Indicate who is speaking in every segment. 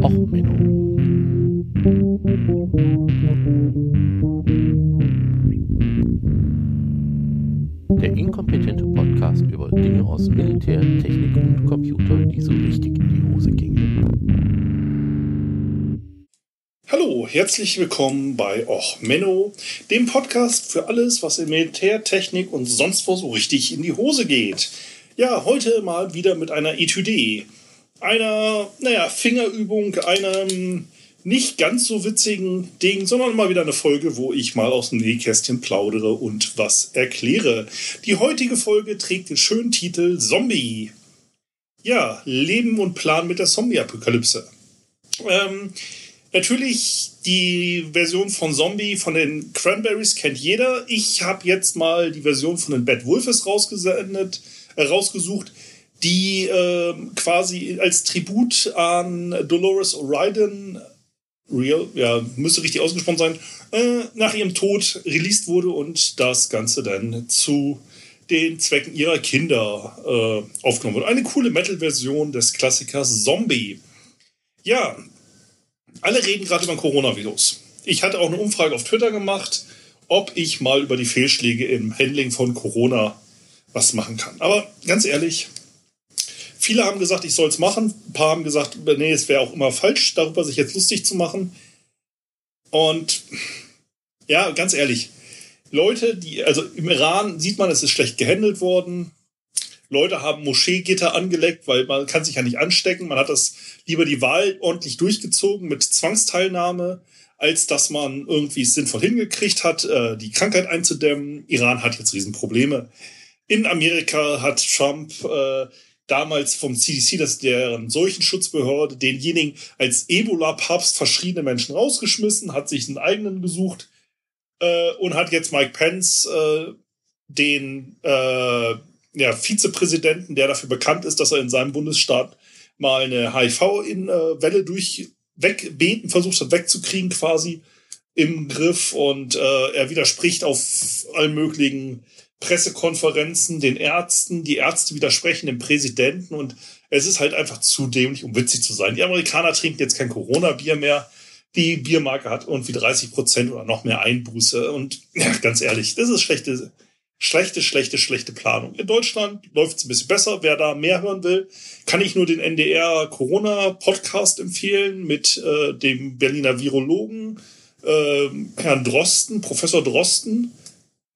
Speaker 1: Och, Menno. Der inkompetente Podcast über Dinge aus Militär, Technik und Computer, die so richtig in die Hose gingen.
Speaker 2: Hallo, herzlich willkommen bei Och Menno, dem Podcast für alles, was in Militär, Technik und sonst wo so richtig in die Hose geht. Ja, heute mal wieder mit einer Etüde. Einer, naja, Fingerübung, einem nicht ganz so witzigen Ding, sondern mal wieder eine Folge, wo ich mal aus dem Nähkästchen plaudere und was erkläre. Die heutige Folge trägt den schönen Titel Zombie. Ja, Leben und Plan mit der Zombie-Apokalypse. Ähm, natürlich die Version von Zombie von den Cranberries kennt jeder. Ich habe jetzt mal die Version von den Bad Wolfes rausgesendet, äh, rausgesucht, die äh, quasi als Tribut an Dolores O'Riordan Real, ja, müsste richtig ausgesprochen sein, äh, nach ihrem Tod released wurde und das Ganze dann zu den Zwecken ihrer Kinder äh, aufgenommen wurde. Eine coole Metal-Version des Klassikers Zombie. Ja, alle reden gerade über Coronavirus. Ich hatte auch eine Umfrage auf Twitter gemacht, ob ich mal über die Fehlschläge im Handling von Corona was machen kann. Aber ganz ehrlich, Viele haben gesagt, ich soll es machen. Ein paar haben gesagt, nee, es wäre auch immer falsch, darüber sich jetzt lustig zu machen. Und ja, ganz ehrlich, Leute, die, also im Iran sieht man, es ist schlecht gehandelt worden. Leute haben Moscheegitter angeleckt, weil man kann sich ja nicht anstecken. Man hat das lieber die Wahl ordentlich durchgezogen mit Zwangsteilnahme, als dass man irgendwie es sinnvoll hingekriegt hat, äh, die Krankheit einzudämmen. Iran hat jetzt Riesenprobleme. In Amerika hat Trump äh, damals vom CDC, das ist deren Seuchenschutzbehörde, denjenigen als Ebola-Papst verschiedene Menschen rausgeschmissen, hat sich einen eigenen gesucht äh, und hat jetzt Mike Pence, äh, den äh, ja, Vizepräsidenten, der dafür bekannt ist, dass er in seinem Bundesstaat mal eine HIV-Welle durch wegbeten versucht hat, wegzukriegen quasi im Griff und äh, er widerspricht auf allen möglichen Pressekonferenzen, den Ärzten, die Ärzte widersprechen dem Präsidenten und es ist halt einfach zu dämlich, um witzig zu sein. Die Amerikaner trinken jetzt kein Corona-Bier mehr. Die Biermarke hat irgendwie 30 Prozent oder noch mehr Einbuße. Und ja, ganz ehrlich, das ist schlechte, schlechte, schlechte, schlechte Planung. In Deutschland läuft es ein bisschen besser. Wer da mehr hören will, kann ich nur den NDR Corona-Podcast empfehlen mit äh, dem Berliner Virologen äh, Herrn Drosten, Professor Drosten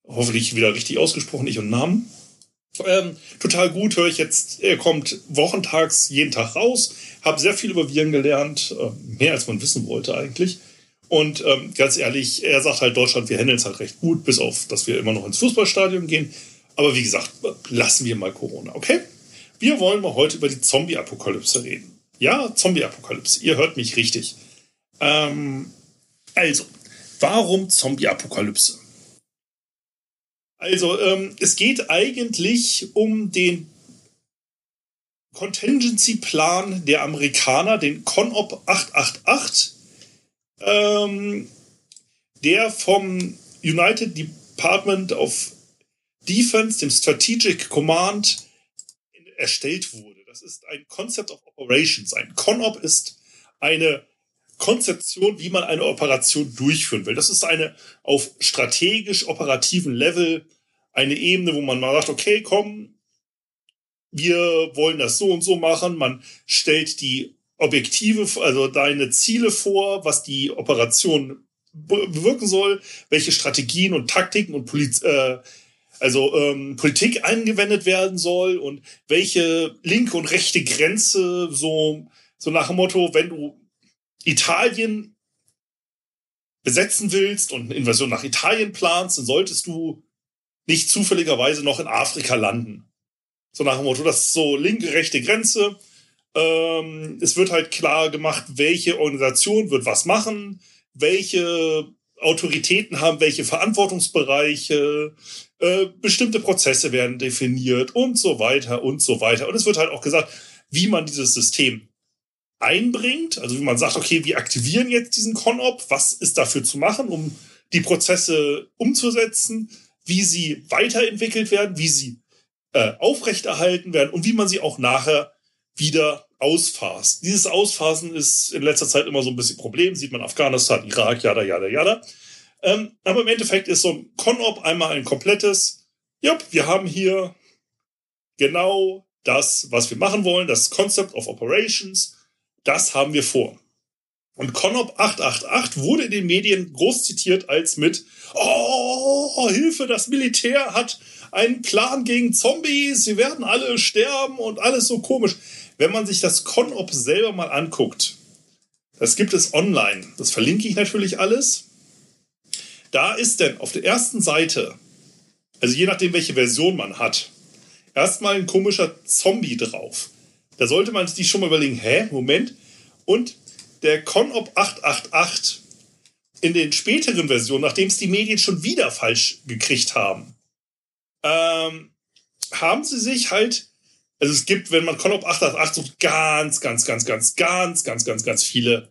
Speaker 2: hoffentlich wieder richtig ausgesprochen, ich und Namen. Ähm, total gut, höre ich jetzt. Er kommt wochentags jeden Tag raus. Habe sehr viel über Viren gelernt, äh, mehr als man wissen wollte eigentlich. Und ähm, ganz ehrlich, er sagt halt, Deutschland, wir handeln es halt recht gut, bis auf, dass wir immer noch ins Fußballstadion gehen. Aber wie gesagt, lassen wir mal Corona, okay? Wir wollen mal heute über die Zombie-Apokalypse reden. Ja, Zombie-Apokalypse, ihr hört mich richtig. Ähm, also, warum Zombie-Apokalypse? Also, ähm, es geht eigentlich um den Contingency-Plan der Amerikaner, den CONOP 888, ähm, der vom United Department of Defense, dem Strategic Command, erstellt wurde. Das ist ein Concept of Operations. Ein CONOP ist eine Konzeption, wie man eine Operation durchführen will. Das ist eine auf strategisch operativen Level eine Ebene, wo man mal sagt, okay, komm, wir wollen das so und so machen. Man stellt die Objektive, also deine Ziele vor, was die Operation bewirken soll, welche Strategien und Taktiken und Poliz äh, also ähm, Politik angewendet werden soll und welche linke und rechte Grenze so so nach dem Motto, wenn du Italien besetzen willst und eine Invasion nach Italien planst, dann solltest du nicht zufälligerweise noch in Afrika landen. So nach dem Motto, das ist so linke, rechte Grenze. Ähm, es wird halt klar gemacht, welche Organisation wird was machen, welche Autoritäten haben welche Verantwortungsbereiche, äh, bestimmte Prozesse werden definiert und so weiter und so weiter. Und es wird halt auch gesagt, wie man dieses System einbringt, also wie man sagt, okay, wir aktivieren jetzt diesen ConOp, was ist dafür zu machen, um die Prozesse umzusetzen, wie sie weiterentwickelt werden, wie sie äh, aufrechterhalten werden und wie man sie auch nachher wieder ausfasst. Dieses Ausphasen ist in letzter Zeit immer so ein bisschen Problem. Sieht man Afghanistan, Irak, jada, jada, jada. Ähm, aber im Endeffekt ist so ein Con-Op einmal ein komplettes, ja, wir haben hier genau das, was wir machen wollen, das Concept of Operations, das haben wir vor. Und Conop 888 wurde in den Medien groß zitiert als mit, oh, Hilfe, das Militär hat einen Plan gegen Zombies, sie werden alle sterben und alles so komisch. Wenn man sich das Conop selber mal anguckt, das gibt es online, das verlinke ich natürlich alles. Da ist denn auf der ersten Seite, also je nachdem, welche Version man hat, erstmal ein komischer Zombie drauf. Da sollte man sich schon mal überlegen, hä, Moment. Und der Conop 888 in den späteren Versionen, nachdem es die Medien schon wieder falsch gekriegt haben, ähm, haben sie sich halt, also es gibt, wenn man Conop 888 sucht, ganz, ganz, ganz, ganz, ganz, ganz, ganz, ganz viele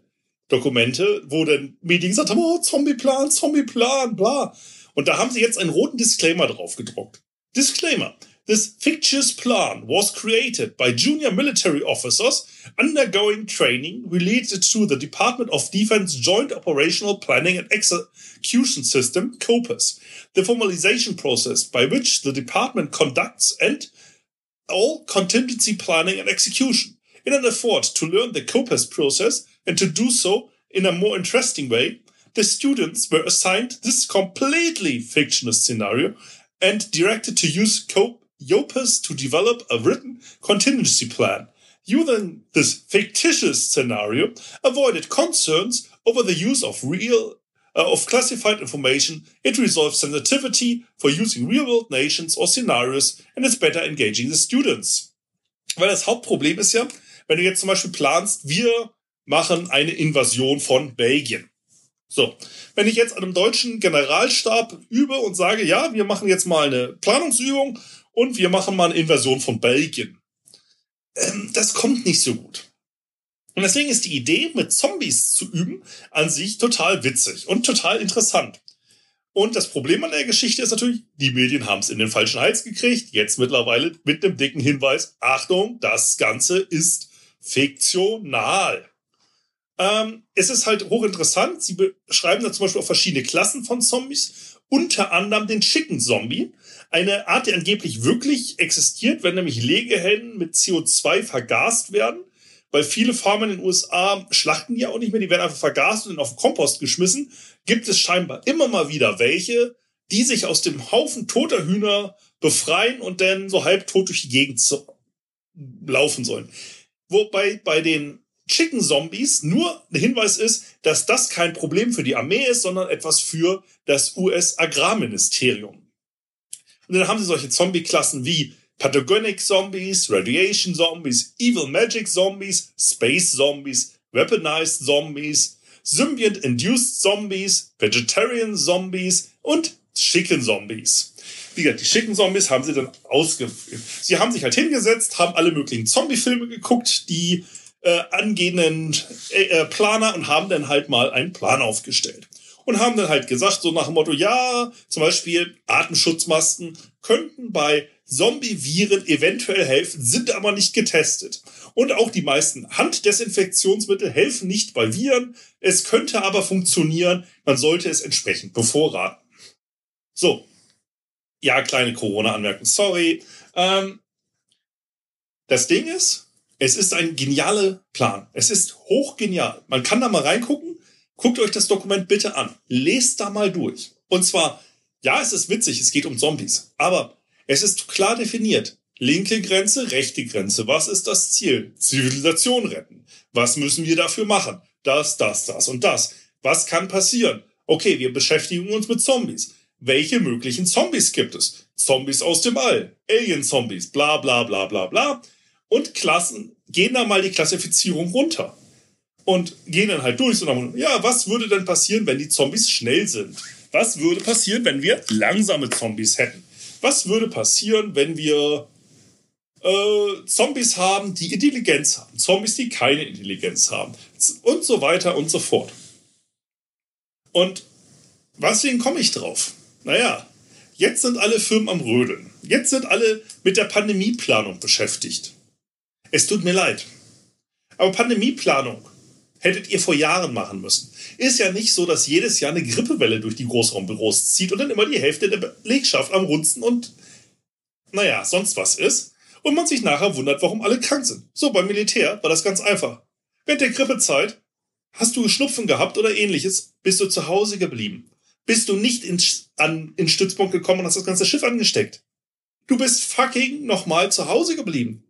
Speaker 2: Dokumente, wo dann Medien gesagt haben, oh, Zombie-Plan, Zombie-Plan, bla. Und da haben sie jetzt einen roten Disclaimer drauf gedruckt. Disclaimer. This fictitious plan was created by junior military officers undergoing training related to the Department of Defense Joint Operational Planning and Execution System, COPUS, the formalization process by which the department conducts and all contingency planning and execution. In an effort to learn the COPUS process and to do so in a more interesting way, the students were assigned this completely fictitious scenario and directed to use COPUS Yopus to develop a written contingency plan. Using this fictitious scenario avoided concerns over the use of real uh, of classified information. It resolves sensitivity for using real-world nations or scenarios and is better engaging the students. Weil das Hauptproblem ist ja, wenn du jetzt zum Beispiel planst, wir machen eine Invasion von Belgien. So, wenn ich jetzt einem deutschen Generalstab übe und sage, ja, wir machen jetzt mal eine Planungsübung und wir machen mal eine Invasion von Belgien. Ähm, das kommt nicht so gut. Und deswegen ist die Idee, mit Zombies zu üben, an sich total witzig und total interessant. Und das Problem an der Geschichte ist natürlich, die Medien haben es in den falschen Hals gekriegt. Jetzt mittlerweile mit einem dicken Hinweis, Achtung, das Ganze ist fiktional. Ähm, es ist halt hochinteressant. Sie beschreiben da zum Beispiel auch verschiedene Klassen von Zombies, unter anderem den schicken Zombie. Eine Art, die angeblich wirklich existiert, wenn nämlich Legehennen mit CO2 vergast werden, weil viele Farmen in den USA schlachten die ja auch nicht mehr, die werden einfach vergast und auf den Kompost geschmissen, gibt es scheinbar immer mal wieder welche, die sich aus dem Haufen toter Hühner befreien und dann so halbtot durch die Gegend laufen sollen. Wobei bei den Chicken Zombies nur ein Hinweis ist, dass das kein Problem für die Armee ist, sondern etwas für das US-Agrarministerium. Und dann haben sie solche Zombie-Klassen wie Pathogenic Zombies, Radiation Zombies, Evil Magic Zombies, Space Zombies, Weaponized Zombies, Symbiont-Induced Zombies, Vegetarian Zombies und Chicken Zombies. Wie gesagt, die schicken Zombies haben sie dann ausgeführt. Sie haben sich halt hingesetzt, haben alle möglichen Zombie-Filme geguckt, die äh, angehenden äh, äh Planer und haben dann halt mal einen Plan aufgestellt und haben dann halt gesagt, so nach dem Motto, ja, zum Beispiel Atemschutzmasken könnten bei Zombie-Viren eventuell helfen, sind aber nicht getestet. Und auch die meisten Handdesinfektionsmittel helfen nicht bei Viren. Es könnte aber funktionieren. Man sollte es entsprechend bevorraten. So. Ja, kleine Corona-Anmerkung. Sorry. Ähm, das Ding ist, es ist ein genialer Plan. Es ist hochgenial. Man kann da mal reingucken. Guckt euch das Dokument bitte an. Lest da mal durch. Und zwar, ja, es ist witzig, es geht um Zombies. Aber es ist klar definiert. Linke Grenze, rechte Grenze. Was ist das Ziel? Zivilisation retten. Was müssen wir dafür machen? Das, das, das und das. Was kann passieren? Okay, wir beschäftigen uns mit Zombies. Welche möglichen Zombies gibt es? Zombies aus dem All, Alien-Zombies, bla bla bla bla bla. Und Klassen, gehen da mal die Klassifizierung runter und gehen dann halt durch. Und ja, was würde denn passieren, wenn die Zombies schnell sind? Was würde passieren, wenn wir langsame Zombies hätten? Was würde passieren, wenn wir äh, Zombies haben, die Intelligenz haben? Zombies, die keine Intelligenz haben? Und so weiter und so fort. Und weswegen komme ich drauf? Naja, jetzt sind alle Firmen am Rödeln. Jetzt sind alle mit der Pandemieplanung beschäftigt. Es tut mir leid. Aber Pandemieplanung hättet ihr vor Jahren machen müssen. Ist ja nicht so, dass jedes Jahr eine Grippewelle durch die Großraumbüros zieht und dann immer die Hälfte der Belegschaft am Runzen und, naja, sonst was ist. Und man sich nachher wundert, warum alle krank sind. So, beim Militär war das ganz einfach. Während der Grippezeit hast du Schnupfen gehabt oder ähnliches, bist du zu Hause geblieben. Bist du nicht in, an, in Stützpunkt gekommen und hast das ganze Schiff angesteckt. Du bist fucking nochmal zu Hause geblieben.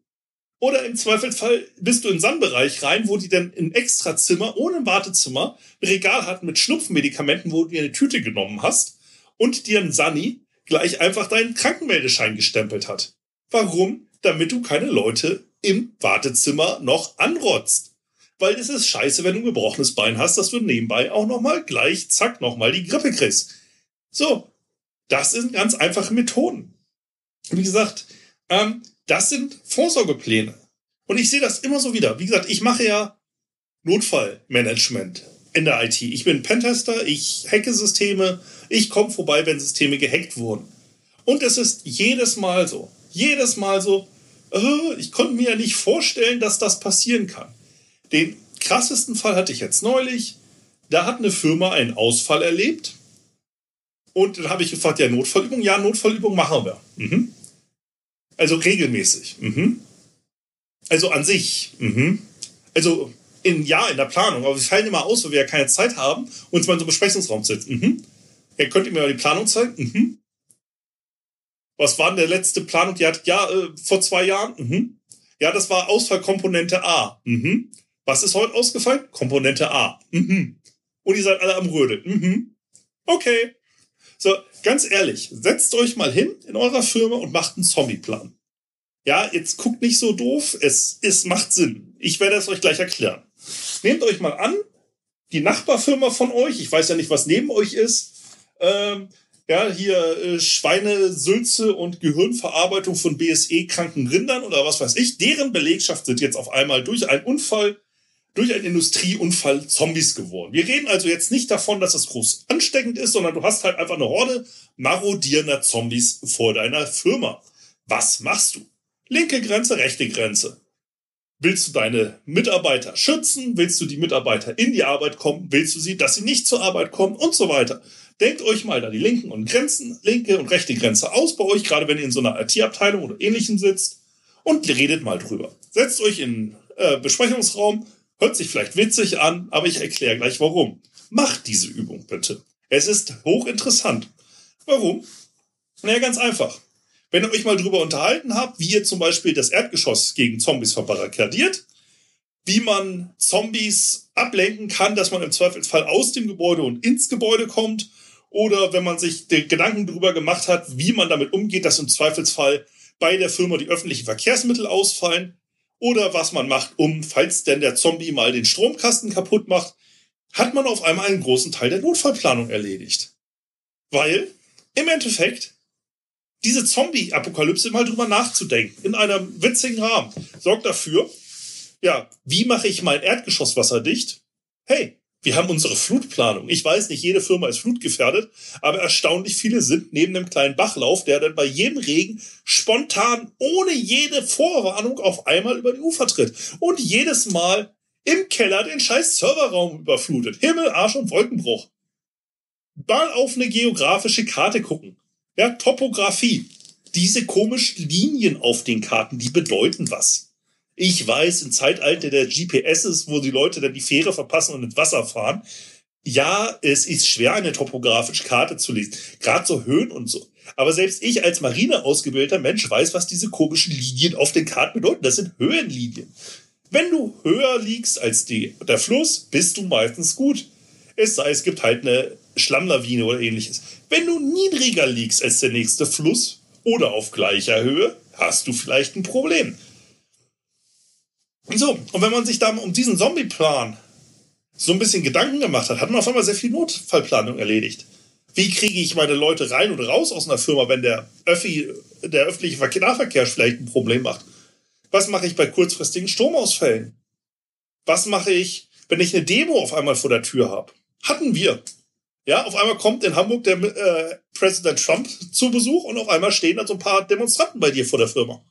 Speaker 2: Oder im Zweifelsfall bist du in Sandbereich rein, wo die dann ein Extrazimmer ohne Wartezimmer ein Regal hatten mit Schnupfenmedikamenten, wo du dir eine Tüte genommen hast und dir ein Sani gleich einfach deinen Krankenmeldeschein gestempelt hat. Warum? Damit du keine Leute im Wartezimmer noch anrotzt. Weil es ist scheiße, wenn du ein gebrochenes Bein hast, dass du nebenbei auch nochmal gleich, zack, nochmal die Grippe kriegst. So, das sind ganz einfache Methoden. Wie gesagt, ähm, das sind Vorsorgepläne. Und ich sehe das immer so wieder. Wie gesagt, ich mache ja Notfallmanagement in der IT. Ich bin Pentester, ich hacke Systeme, ich komme vorbei, wenn Systeme gehackt wurden. Und es ist jedes Mal so. Jedes Mal so, äh, ich konnte mir ja nicht vorstellen, dass das passieren kann. Den krassesten Fall hatte ich jetzt neulich. Da hat eine Firma einen Ausfall erlebt. Und dann habe ich gefragt, ja, Notfallübung? Ja, Notfallübung machen wir. Mhm. Also regelmäßig. Mhm. Also an sich. Mhm. Also in, ja, in der Planung. Aber wir fallen immer aus, weil wir ja keine Zeit haben und uns mal in so einem Besprechungsraum sitzen. Mhm. Ja, könnt ihr mir mal die Planung zeigen? Mhm. Was war denn der letzte Planung? Die hat, ja, äh, vor zwei Jahren? Mhm. Ja, das war Ausfallkomponente A. Mhm. Was ist heute ausgefallen? Komponente A. Mhm. Und ihr seid alle am Rödeln. Mhm. Okay. So, ganz ehrlich, setzt euch mal hin in eurer Firma und macht einen Zombie-Plan. Ja, jetzt guckt nicht so doof, es, es macht Sinn. Ich werde es euch gleich erklären. Nehmt euch mal an, die Nachbarfirma von euch, ich weiß ja nicht, was neben euch ist, ähm, ja, hier äh, Schweine, Sülze und Gehirnverarbeitung von BSE-kranken Rindern oder was weiß ich, deren Belegschaft sind jetzt auf einmal durch einen Unfall durch einen Industrieunfall Zombies geworden. Wir reden also jetzt nicht davon, dass es groß ansteckend ist, sondern du hast halt einfach eine Horde marodierender Zombies vor deiner Firma. Was machst du? Linke Grenze, rechte Grenze. Willst du deine Mitarbeiter schützen? Willst du die Mitarbeiter in die Arbeit kommen? Willst du sie, dass sie nicht zur Arbeit kommen und so weiter? Denkt euch mal da die linken und Grenzen, linke und rechte Grenze aus bei euch, gerade wenn ihr in so einer IT-Abteilung oder ähnlichem sitzt und redet mal drüber. Setzt euch in äh, Besprechungsraum, Hört sich vielleicht witzig an, aber ich erkläre gleich warum. Macht diese Übung bitte. Es ist hochinteressant. Warum? Naja, ganz einfach. Wenn ihr euch mal drüber unterhalten habt, wie ihr zum Beispiel das Erdgeschoss gegen Zombies verbarrikadiert, wie man Zombies ablenken kann, dass man im Zweifelsfall aus dem Gebäude und ins Gebäude kommt, oder wenn man sich Gedanken darüber gemacht hat, wie man damit umgeht, dass im Zweifelsfall bei der Firma die öffentlichen Verkehrsmittel ausfallen, oder was man macht, um, falls denn der Zombie mal den Stromkasten kaputt macht, hat man auf einmal einen großen Teil der Notfallplanung erledigt. Weil, im Endeffekt, diese Zombie-Apokalypse mal drüber nachzudenken, in einem witzigen Rahmen, sorgt dafür, ja, wie mache ich mein Erdgeschosswasser dicht? Hey, wir haben unsere Flutplanung. Ich weiß nicht, jede Firma ist flutgefährdet, aber erstaunlich viele sind neben dem kleinen Bachlauf, der dann bei jedem Regen spontan, ohne jede Vorwarnung auf einmal über die Ufer tritt und jedes Mal im Keller den scheiß Serverraum überflutet. Himmel, Arsch und Wolkenbruch. Mal auf eine geografische Karte gucken. Ja, Topografie. Diese komischen Linien auf den Karten, die bedeuten was. Ich weiß, im Zeitalter der GPSs, wo die Leute dann die Fähre verpassen und ins Wasser fahren, ja, es ist schwer, eine topografische Karte zu lesen. Gerade so Höhen und so. Aber selbst ich als Marine ausgebildeter Mensch weiß, was diese komischen Linien auf den Karten bedeuten. Das sind Höhenlinien. Wenn du höher liegst als die, der Fluss, bist du meistens gut. Es sei, es gibt halt eine Schlammlawine oder ähnliches. Wenn du niedriger liegst als der nächste Fluss oder auf gleicher Höhe, hast du vielleicht ein Problem. So, und wenn man sich da um diesen Zombie-Plan so ein bisschen Gedanken gemacht hat, hat man auf einmal sehr viel Notfallplanung erledigt. Wie kriege ich meine Leute rein und raus aus einer Firma, wenn der, Öffi, der öffentliche Nahverkehr vielleicht ein Problem macht? Was mache ich bei kurzfristigen Stromausfällen? Was mache ich, wenn ich eine Demo auf einmal vor der Tür habe? Hatten wir. Ja, auf einmal kommt in Hamburg der äh, Präsident Trump zu Besuch und auf einmal stehen da so ein paar Demonstranten bei dir vor der Firma.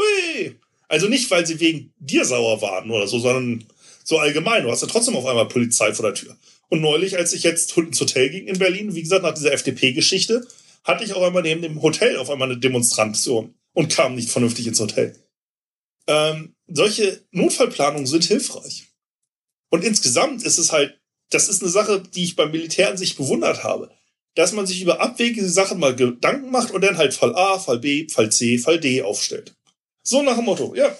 Speaker 2: Hui, Also nicht, weil sie wegen dir sauer waren oder so, sondern so allgemein. Du hast ja trotzdem auf einmal Polizei vor der Tür. Und neulich, als ich jetzt ins Hotel ging in Berlin, wie gesagt, nach dieser FDP-Geschichte, hatte ich auch einmal neben dem Hotel auf einmal eine Demonstration und kam nicht vernünftig ins Hotel. Ähm, solche Notfallplanungen sind hilfreich. Und insgesamt ist es halt, das ist eine Sache, die ich beim Militär an sich bewundert habe, dass man sich über abwegige Sachen mal Gedanken macht und dann halt Fall A, Fall B, Fall C, Fall D aufstellt. So nach dem Motto, ja,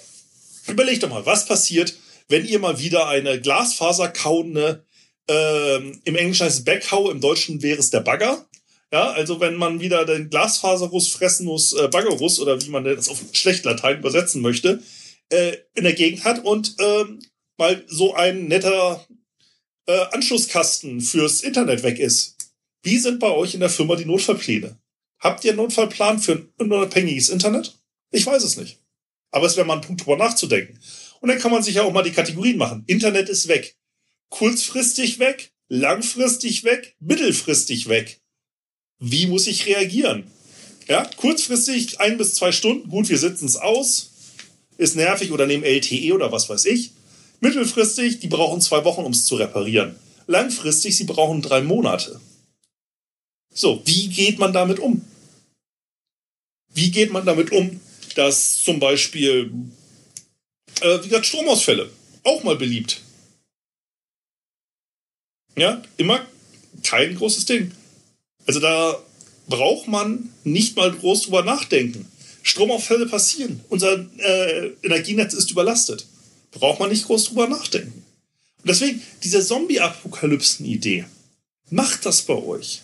Speaker 2: überleg doch mal, was passiert, wenn ihr mal wieder eine Glasfaserkauende, ähm, im Englischen heißt es Backhow, im Deutschen wäre es der Bagger, ja, also wenn man wieder den Glasfaserruss fressen muss, äh, Baggerruss oder wie man das auf schlecht Latein übersetzen möchte, äh, in der Gegend hat und ähm, mal so ein netter äh, Anschlusskasten fürs Internet weg ist. Wie sind bei euch in der Firma die Notfallpläne? Habt ihr einen Notfallplan für ein unabhängiges Internet? Ich weiß es nicht. Aber es wäre mal ein Punkt, drüber nachzudenken. Und dann kann man sich ja auch mal die Kategorien machen. Internet ist weg. Kurzfristig weg, langfristig weg, mittelfristig weg wie muss ich reagieren? Ja, kurzfristig ein bis zwei Stunden, gut, wir sitzen es aus, ist nervig oder nehmen LTE oder was weiß ich. Mittelfristig, die brauchen zwei Wochen, um es zu reparieren. Langfristig, sie brauchen drei Monate. So, wie geht man damit um? Wie geht man damit um, dass zum Beispiel, äh, wie gesagt, Stromausfälle, auch mal beliebt. Ja, immer kein großes Ding. Also da braucht man nicht mal groß drüber nachdenken. Stromausfälle passieren. Unser äh, Energienetz ist überlastet. Braucht man nicht groß drüber nachdenken. Und deswegen, diese Zombie-Apokalypsen-Idee, macht das bei euch.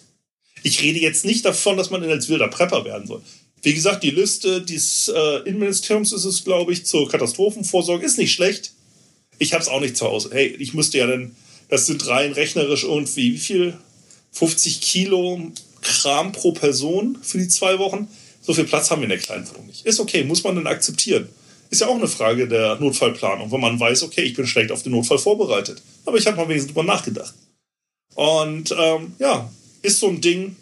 Speaker 2: Ich rede jetzt nicht davon, dass man als wilder Prepper werden soll. Wie gesagt, die Liste des äh, Innenministeriums ist es, glaube ich, zur Katastrophenvorsorge, ist nicht schlecht. Ich habe es auch nicht zu Hause. Hey, ich müsste ja dann, das sind rein rechnerisch irgendwie, wie viel 50 Kilo Kram pro Person für die zwei Wochen. So viel Platz haben wir in der kleinen Wohnung nicht. Ist okay, muss man dann akzeptieren. Ist ja auch eine Frage der Notfallplanung, wenn man weiß, okay, ich bin schlecht auf den Notfall vorbereitet. Aber ich habe mal wesentlich drüber nachgedacht. Und ähm, ja, ist so ein Ding,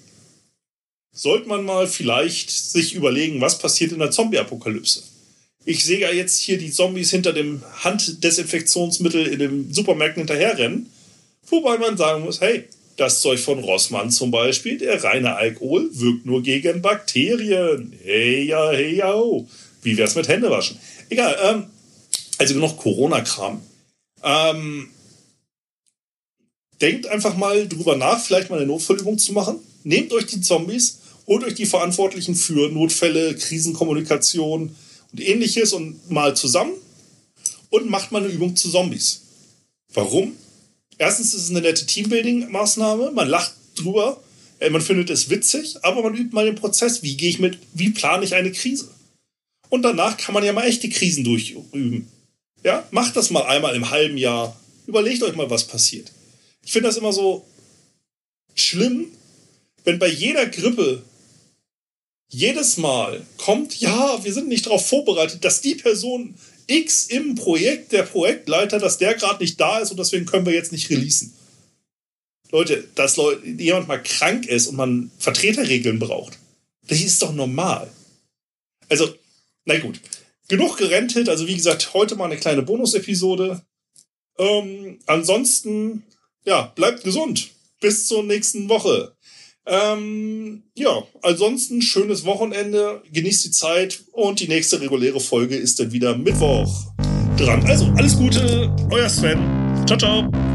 Speaker 2: sollte man mal vielleicht sich überlegen, was passiert in der Zombie-Apokalypse. Ich sehe ja jetzt hier die Zombies hinter dem Handdesinfektionsmittel in den Supermärkten hinterherrennen. Wobei man sagen muss, hey, das Zeug von Rossmann zum Beispiel, der reine Alkohol, wirkt nur gegen Bakterien. Hey ja, hey ja, oh. Wie wär's mit Händewaschen? Egal, ähm, also genug Corona-Kram. Ähm, denkt einfach mal drüber nach, vielleicht mal eine Notfallübung zu machen. Nehmt euch die Zombies, holt euch die Verantwortlichen für Notfälle, Krisenkommunikation und ähnliches und mal zusammen und macht mal eine Übung zu Zombies. Warum? erstens ist es eine nette Teambuilding-Maßnahme, man lacht drüber, äh, man findet es witzig, aber man übt mal den Prozess, wie gehe ich mit, wie plane ich eine Krise. Und danach kann man ja mal echte Krisen durchüben. Ja, macht das mal einmal im halben Jahr. Überlegt euch mal, was passiert. Ich finde das immer so schlimm, wenn bei jeder Grippe jedes Mal kommt, ja, wir sind nicht darauf vorbereitet, dass die Person X im Projekt, der Projektleiter, dass der gerade nicht da ist und deswegen können wir jetzt nicht releasen. Leute, dass Leute, jemand mal krank ist und man Vertreterregeln braucht, das ist doch normal. Also, na gut. Genug gerentet. Also, wie gesagt, heute mal eine kleine Bonus-Episode. Ähm, ansonsten, ja, bleibt gesund. Bis zur nächsten Woche. Ähm, ja, ansonsten schönes Wochenende, genießt die Zeit und die nächste reguläre Folge ist dann wieder Mittwoch dran. Also alles Gute, euer Sven. Ciao, ciao.